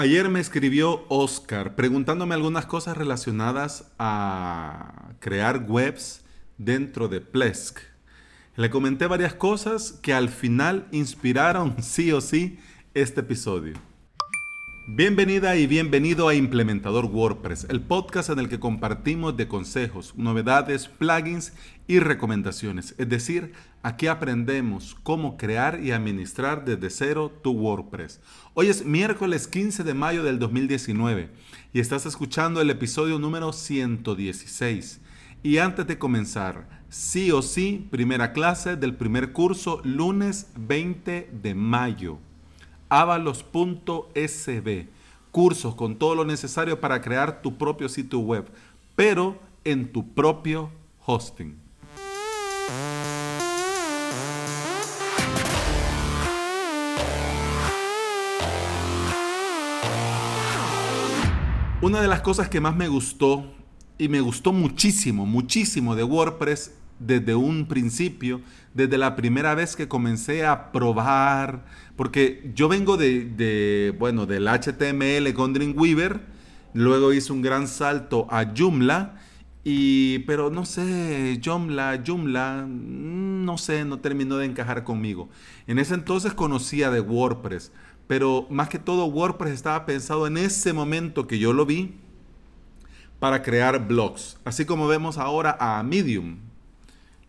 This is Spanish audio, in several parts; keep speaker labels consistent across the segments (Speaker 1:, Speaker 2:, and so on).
Speaker 1: Ayer me escribió Oscar preguntándome algunas cosas relacionadas a crear webs dentro de Plesk. Le comenté varias cosas que al final inspiraron sí o sí este episodio. Bienvenida y bienvenido a Implementador WordPress, el podcast en el que compartimos de consejos, novedades, plugins y recomendaciones. Es decir, aquí aprendemos cómo crear y administrar desde cero tu WordPress. Hoy es miércoles 15 de mayo del 2019 y estás escuchando el episodio número 116. Y antes de comenzar, sí o sí, primera clase del primer curso lunes 20 de mayo avalos.sb. Cursos con todo lo necesario para crear tu propio sitio web, pero en tu propio hosting. Una de las cosas que más me gustó, y me gustó muchísimo, muchísimo de WordPress desde un principio, desde la primera vez que comencé a probar, porque yo vengo de, bueno, del HTML con Dreamweaver, luego hice un gran salto a Joomla, y, pero no sé, Joomla, Joomla, mm, no sé, no terminó de encajar conmigo. En ese entonces conocía de WordPress, pero más que todo WordPress estaba pensado en ese momento que yo lo vi para crear blogs, así como vemos ahora a Medium,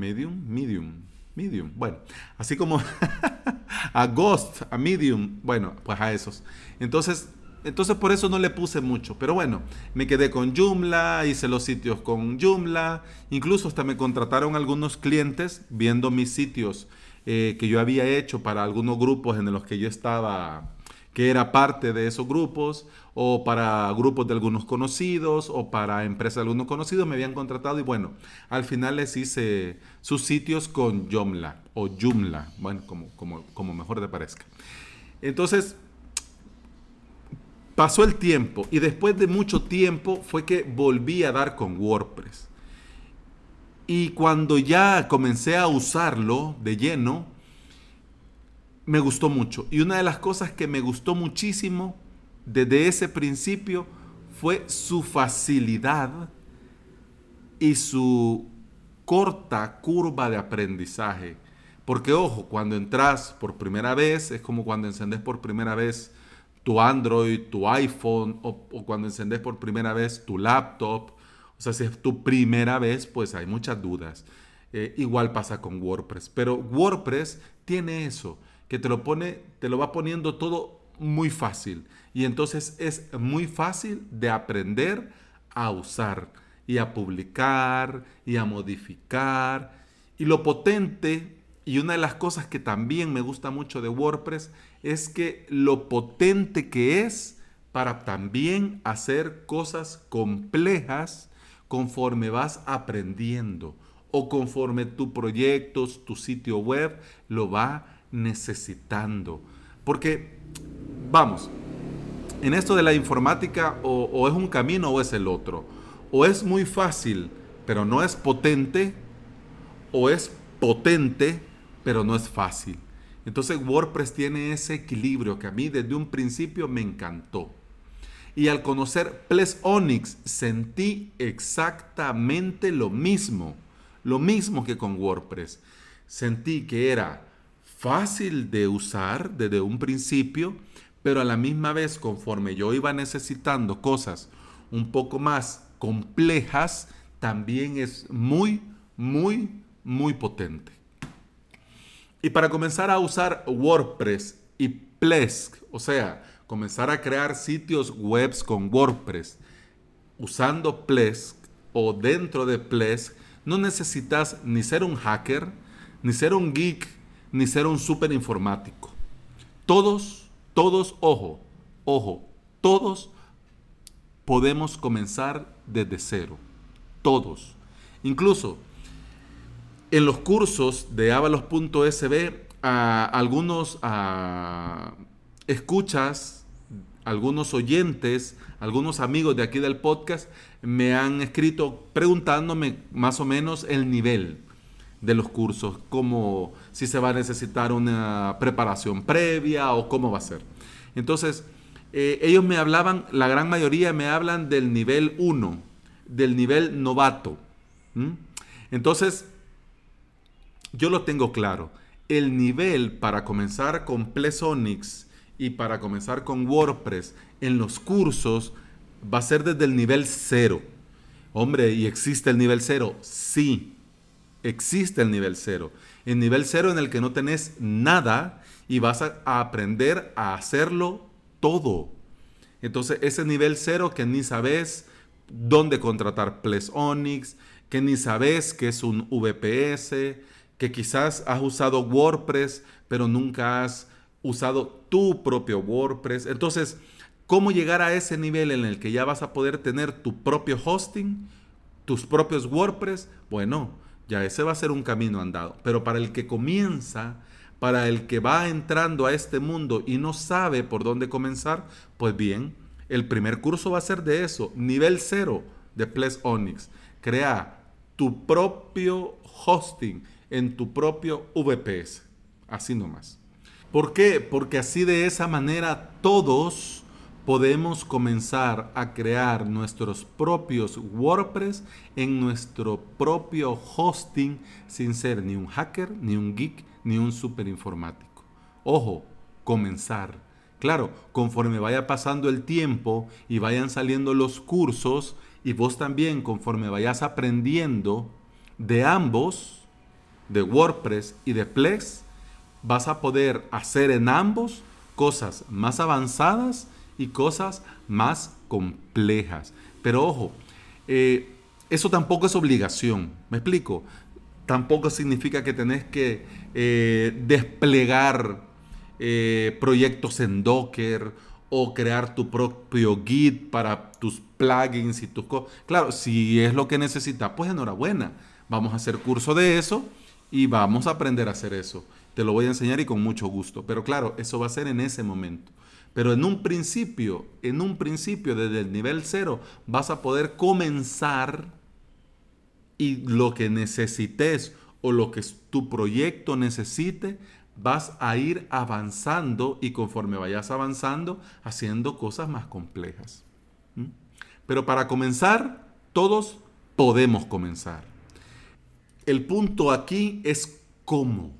Speaker 1: Medium, Medium, Medium. Bueno, así como a Ghost, a Medium, bueno, pues a esos. Entonces, entonces por eso no le puse mucho. Pero bueno, me quedé con Joomla, hice los sitios con Joomla. Incluso hasta me contrataron algunos clientes viendo mis sitios eh, que yo había hecho para algunos grupos en los que yo estaba que era parte de esos grupos, o para grupos de algunos conocidos, o para empresas de algunos conocidos, me habían contratado y bueno, al final les hice sus sitios con Joomla o Joomla, bueno, como, como, como mejor te parezca. Entonces, pasó el tiempo y después de mucho tiempo fue que volví a dar con WordPress. Y cuando ya comencé a usarlo de lleno, me gustó mucho. Y una de las cosas que me gustó muchísimo desde ese principio fue su facilidad y su corta curva de aprendizaje. Porque ojo, cuando entras por primera vez, es como cuando encendes por primera vez tu Android, tu iPhone, o, cuando encendes por primera vez tu laptop. O sea, si es tu primera vez, pues hay muchas dudas. Eh, igual pasa con WordPress. Pero WordPress tiene eso que te lo pone, te lo va poniendo todo muy fácil. Y entonces es muy fácil de aprender a usar y a publicar y a modificar. Y lo potente, y una de las cosas que también me gusta mucho de WordPress, es que lo potente que es para también hacer cosas complejas conforme vas aprendiendo o conforme tu proyecto, tu sitio web lo va necesitando. Porque, vamos, en esto de la informática o, es un camino o es el otro. O es muy fácil, pero no es potente, o es potente, pero no es fácil. Entonces WordPress tiene ese equilibrio que a mí desde un principio me encantó. Y al conocer Ples Onyx sentí exactamente lo mismo, lo mismo que con WordPress. Sentí que era fácil de usar desde un principio, pero a la misma vez conforme yo iba necesitando cosas un poco más complejas, también es muy, muy, muy potente. Y para comenzar a usar WordPress y Plesk, o sea, comenzar a crear sitios webs con WordPress usando Plesk o dentro de Plesk, no necesitas ni ser un hacker, ni ser un geek, ni ser un super informático. Todos, todos, ojo, ojo, todos podemos comenzar desde cero. Todos. Incluso en los cursos de avalos.sb, algunos escuchas, algunos oyentes, algunos amigos de aquí del podcast me han escrito preguntándome más o menos el nivel de los cursos, como si se va a necesitar una preparación previa o cómo va a ser. Entonces, eh, ellos me hablaban, la gran mayoría me hablan del nivel 1, del nivel novato. Entonces, yo lo tengo claro. El nivel para comenzar con Plesonics y para comenzar con WordPress en los cursos va a ser desde el nivel 0. Hombre, ¿y existe el nivel 0? Sí, existe el nivel 0. El nivel 0 en el que no tenés nada y vas a, aprender a hacerlo todo. Entonces, ese nivel 0 que ni sabes dónde contratar Ples Onyx, que ni sabes qué es un VPS, que quizás has usado WordPress, pero nunca has usado tu propio WordPress. Entonces, ¿cómo llegar a ese nivel en el que ya vas a poder tener tu propio hosting, tus propios WordPress? Bueno, ya ese va a ser un camino andado. Pero para el que comienza, para el que va entrando a este mundo y no sabe por dónde comenzar, pues bien, el primer curso va a ser de eso, nivel cero de Ples Onyx. Crea tu propio hosting en tu propio VPS. Así nomás. ¿Por qué? Porque así de esa manera todos podemos comenzar a crear nuestros propios WordPress en nuestro propio hosting sin ser ni un hacker, ni un geek, ni un super informático. Ojo, comenzar. Claro, conforme vaya pasando el tiempo y vayan saliendo los cursos, y vos también conforme vayas aprendiendo de ambos, de WordPress y de Plex, vas a poder hacer en ambos cosas más avanzadas y cosas más complejas. Pero ojo, eh, eso tampoco es obligación, ¿me explico? Tampoco significa que tenés que eh, desplegar eh, proyectos en Docker o crear tu propio Git para tus plugins y tus cosas. Claro, si es lo que necesitas, pues enhorabuena. Vamos a hacer curso de eso y vamos a aprender a hacer eso. Te lo voy a enseñar y con mucho gusto. Pero claro, eso va a ser en ese momento. Pero en un principio, en un principio, desde el nivel cero, vas a poder comenzar y lo que necesites o lo que tu proyecto necesite, vas a ir avanzando y conforme vayas avanzando, haciendo cosas más complejas. Pero para comenzar, todos podemos comenzar. El punto aquí es cómo.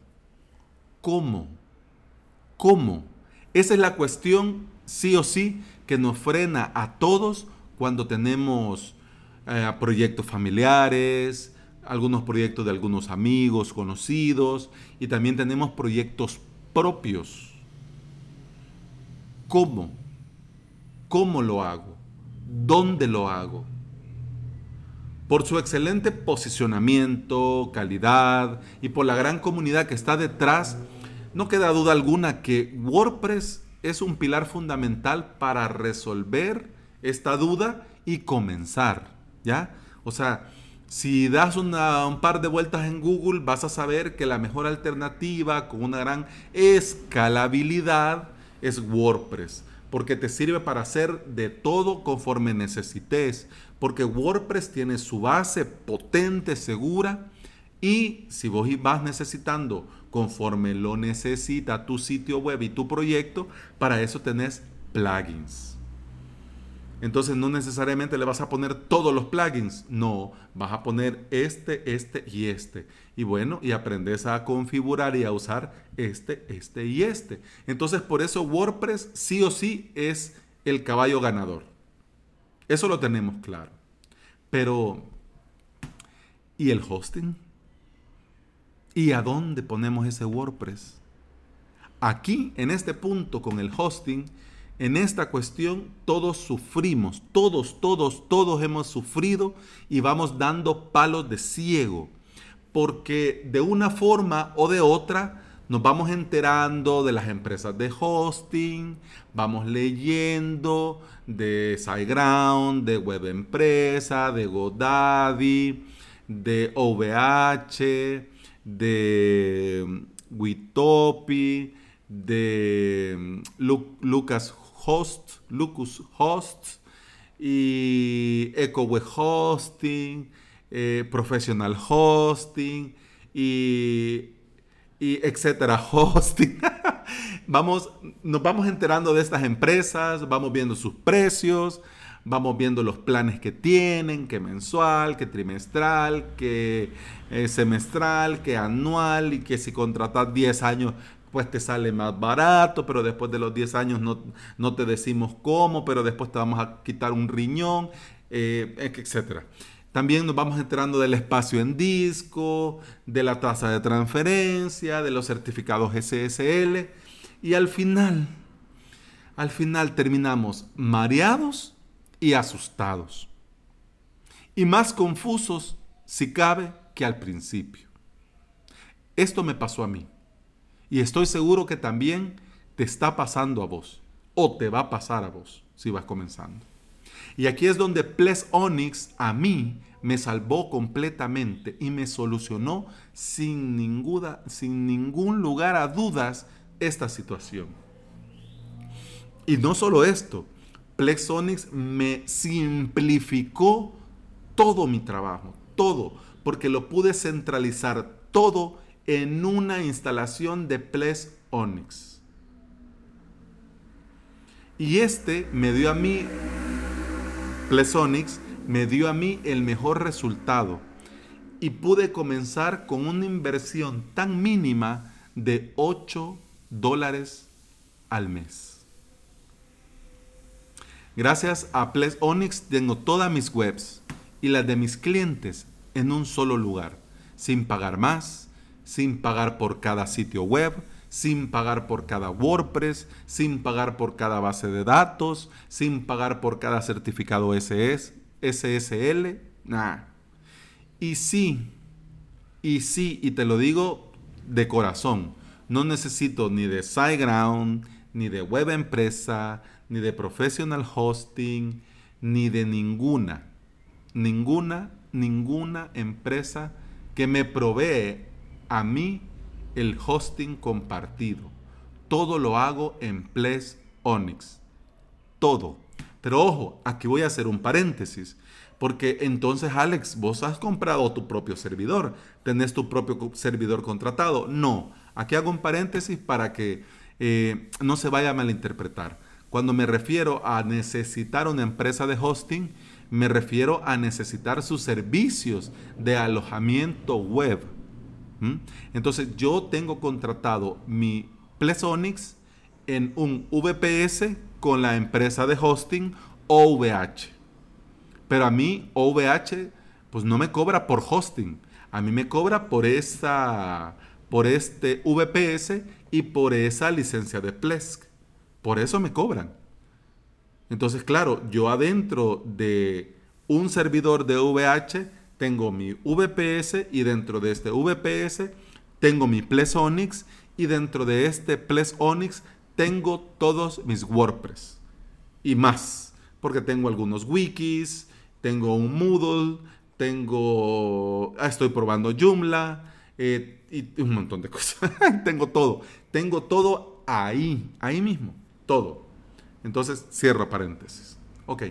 Speaker 1: ¿Cómo? ¿Cómo? Esa es la cuestión, sí o sí, que nos frena a todos cuando tenemos eh, proyectos familiares, algunos proyectos de algunos amigos, conocidos, y también tenemos proyectos propios. ¿Cómo? ¿Cómo lo hago? ¿Dónde lo hago? Por su excelente posicionamiento, calidad y por la gran comunidad que está detrás, no queda duda alguna que WordPress es un pilar fundamental para resolver esta duda y comenzar, ¿ya? O sea, si das un par de vueltas en Google, vas a saber que la mejor alternativa con una gran escalabilidad es WordPress, porque te sirve para hacer de todo conforme necesites, porque WordPress tiene su base potente, segura, y si vos vas necesitando conforme lo necesita tu sitio web y tu proyecto, para eso tenés plugins. Entonces no necesariamente le vas a poner todos los plugins, no, vas a poner este, este y este. Y bueno, y aprendes a configurar y a usar este, este y este. Entonces por eso WordPress sí o sí es el caballo ganador. Eso lo tenemos claro. Pero, ¿y el hosting? ¿Y a dónde ponemos ese WordPress? Aquí, en este punto con el hosting, en esta cuestión todos sufrimos, todos, todos, todos hemos sufrido y vamos dando palos de ciego, porque de una forma o de otra nos vamos enterando de las empresas de hosting, vamos leyendo de SiteGround, de Web Empresa, de GoDaddy, de OVH, de Witopi, de Lucas Host, Lucas Host y EcoWeb Hosting, eh, Professional Hosting y, y etcétera Hosting. vamos, nos vamos enterando de estas empresas, vamos viendo sus precios, vamos viendo los planes que tienen, que mensual, que trimestral, que eh, semestral, que anual y que si contratas 10 años pues te sale más barato, pero después de los 10 años no, no te decimos cómo, pero después te vamos a quitar un riñón, eh, etc. También nos vamos enterando del espacio en disco, de la tasa de transferencia, de los certificados SSL y al final, al final terminamos mareados y asustados. Y más confusos, si cabe, que al principio. Esto me pasó a mí. Y estoy seguro que también te está pasando a vos. O te va a pasar a vos si vas comenzando. Y aquí es donde Ples Onyx a mí me salvó completamente y me solucionó sin, ninguna, sin ningún lugar a dudas esta situación. Y no solo esto, Plexonics me simplificó todo mi trabajo, todo, porque lo pude centralizar todo en una instalación de Plex. Y este me dio a mí, Plex Onyx, me dio a mí el mejor resultado. Y pude comenzar con una inversión tan mínima de 8 dólares al mes. Gracias a Ples Onyx tengo todas mis webs y las de mis clientes en un solo lugar, sin pagar más, sin pagar por cada sitio web, sin pagar por cada WordPress, sin pagar por cada base de datos, sin pagar por cada certificado SS, SSL, nada. Y sí, y sí, y te lo digo de corazón, no necesito ni de SiteGround, ni de web empresa, ni de professional hosting, ni de ninguna, ninguna, ninguna empresa que me provee a mí el hosting compartido. Todo lo hago en Ples Onyx. Todo. Pero ojo, aquí voy a hacer un paréntesis. Porque entonces, Alex, vos has comprado tu propio servidor. Tenés tu propio servidor contratado. No. Aquí hago un paréntesis para que eh, no se vaya a malinterpretar. Cuando me refiero a necesitar una empresa de hosting, me refiero a necesitar sus servicios de alojamiento web. Entonces yo tengo contratado mi Plesonix en un VPS con la empresa de hosting OVH. Pero a mí OVH pues no me cobra por hosting, a mí me cobra por esa por este VPS y por esa licencia de Plesk. Por eso me cobran. Entonces, claro, yo adentro de un servidor de VH tengo mi VPS y dentro de este VPS tengo mi Ples Onyx y dentro de este Ples Onyx tengo todos mis WordPress y más, porque tengo algunos wikis, tengo un Moodle, tengo, ah, estoy probando Joomla, eh, y un montón de cosas. tengo todo. Tengo todo ahí, ahí mismo. Todo. Entonces, cierro paréntesis. Ok.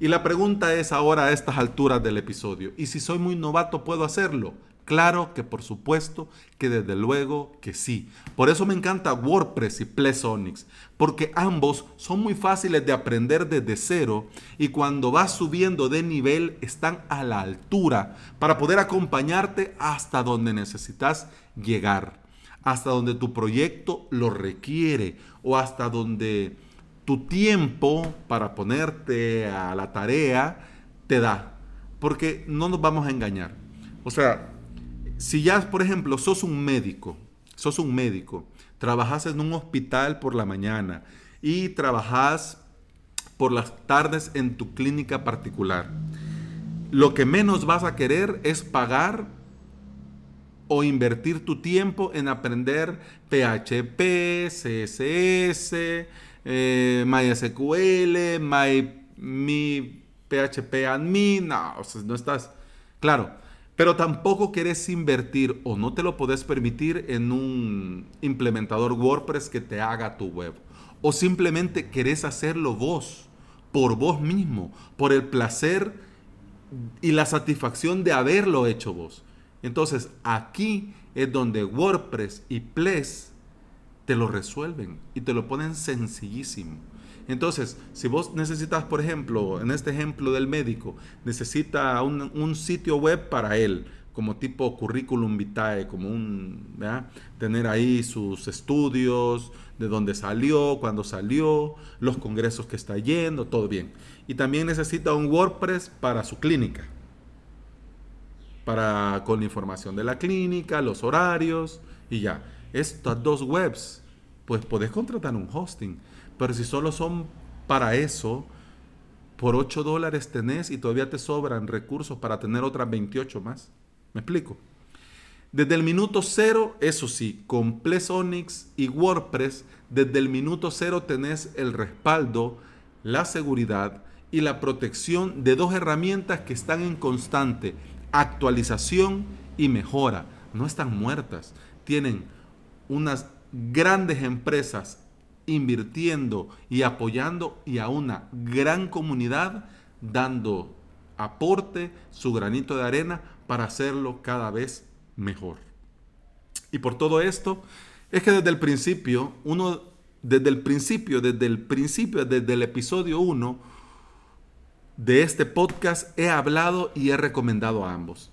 Speaker 1: Y la pregunta es ahora a estas alturas del episodio. ¿Y si soy muy novato, puedo hacerlo? Claro que por supuesto que desde luego que sí. Por eso me encanta WordPress y Plesonics, porque ambos son muy fáciles de aprender desde cero y cuando vas subiendo de nivel están a la altura para poder acompañarte hasta donde necesitas llegar, hasta donde tu proyecto lo requiere o hasta donde tu tiempo para ponerte a la tarea te da. Porque no nos vamos a engañar. O sea, si ya, por ejemplo, sos un médico, sos un médico, trabajas en un hospital por la mañana y trabajas por las tardes en tu clínica particular, lo que menos vas a querer es pagar o invertir tu tiempo en aprender PHP, CSS, eh, MySQL, My, mi PHP admin, no, no estás, claro, pero tampoco querés invertir o no te lo podés permitir en un implementador WordPress que te haga tu web. O simplemente querés hacerlo vos, por vos mismo, por el placer y la satisfacción de haberlo hecho vos. Entonces aquí es donde WordPress y Ples te lo resuelven y te lo ponen sencillísimo. Entonces, si vos necesitas, por ejemplo, en este ejemplo del médico, necesita un, sitio web para él, como tipo currículum vitae, como un, tener ahí sus estudios, de dónde salió, cuándo salió, los congresos que está yendo, todo bien. Y también necesita un WordPress para su clínica, para con la información de la clínica, los horarios y ya. Estas dos webs, pues podés contratar un hosting pero si solo son para eso, por 8 dólares tenés y todavía te sobran recursos para tener otras 28 más. ¿Me explico? Desde el minuto cero, eso sí, con Plesonix y WordPress, desde el minuto cero tenés el respaldo, la seguridad y la protección de dos herramientas que están en constante actualización y mejora. No están muertas. Tienen unas grandes empresas invirtiendo y apoyando y a una gran comunidad dando aporte, su granito de arena para hacerlo cada vez mejor. Y por todo esto, es que desde el principio, uno, desde el principio, desde el principio, desde el episodio 1 de este podcast, he hablado y he recomendado a ambos.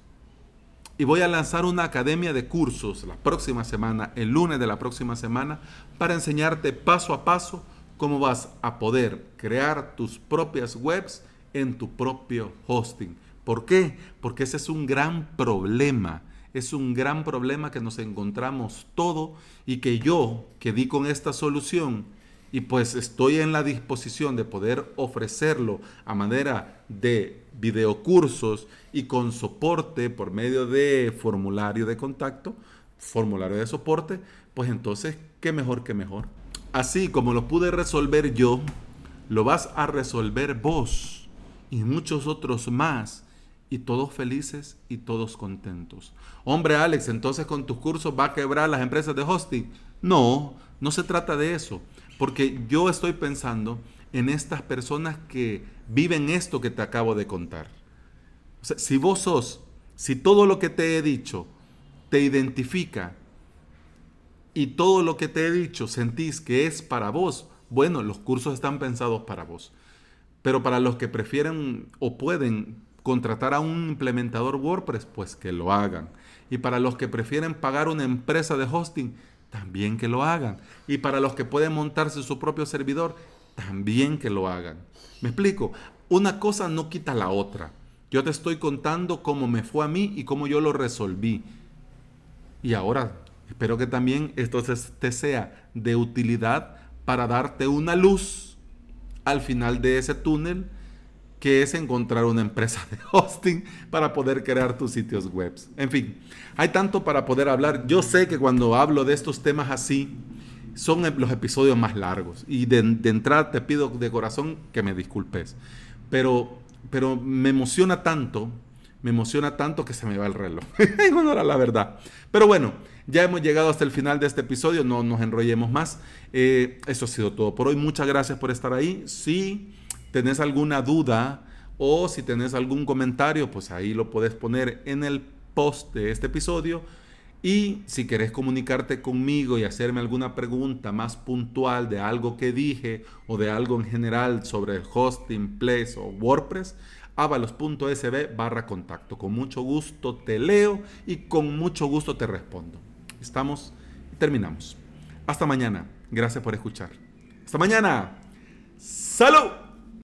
Speaker 1: Y voy a lanzar una academia de cursos la próxima semana, el lunes de la próxima semana, para enseñarte paso a paso cómo vas a poder crear tus propias webs en tu propio hosting. ¿Por qué? Porque ese es un gran problema. Es un gran problema que nos encontramos todo y que yo, que di con esta solución, y pues estoy en la disposición de poder ofrecerlo a manera de videocursos y con soporte por medio de formulario de contacto, formulario de soporte, pues entonces, ¿qué mejor que mejor? Así como lo pude resolver yo, lo vas a resolver vos y muchos otros más y todos felices y todos contentos. Hombre Alex, entonces con tus cursos va a quebrar las empresas de hosting. No, no se trata de eso. Porque yo estoy pensando en estas personas que viven esto que te acabo de contar. si vos sos, si todo lo que te he dicho te identifica y todo lo que te he dicho sentís que es para vos, bueno, los cursos están pensados para vos. Pero para los que prefieren o pueden contratar a un implementador WordPress, pues que lo hagan. Y para los que prefieren pagar una empresa de hosting, también que lo hagan. Y para los que pueden montarse su propio servidor, también que lo hagan. ¿Me explico? Una cosa no quita la otra. Yo te estoy contando cómo me fue a mí y cómo yo lo resolví. Y ahora, espero que también esto te sea de utilidad para darte una luz al final de ese túnel que es encontrar una empresa de hosting para poder crear tus sitios web. En fin, hay tanto para poder hablar. Yo sé que cuando hablo de estos temas así, son los episodios más largos. Y de, entrada te pido de corazón que me disculpes. Pero, pero me emociona tanto, me emociona tanto que se me va el reloj. en honor la verdad. Pero bueno, ya hemos llegado hasta el final de este episodio, no nos enrollemos más. Eh, eso ha sido todo por hoy. Muchas gracias por estar ahí. Sí tenés alguna duda o si tenés algún comentario, pues ahí lo puedes poner en el post de este episodio. Y si querés comunicarte conmigo y hacerme alguna pregunta más puntual de algo que dije o de algo en general sobre hosting, Place o WordPress, avalos.sb barra contacto. Con mucho gusto te leo y con mucho gusto te respondo. Estamos, terminamos. Hasta mañana. Gracias por escuchar. Hasta mañana. ¡Salud!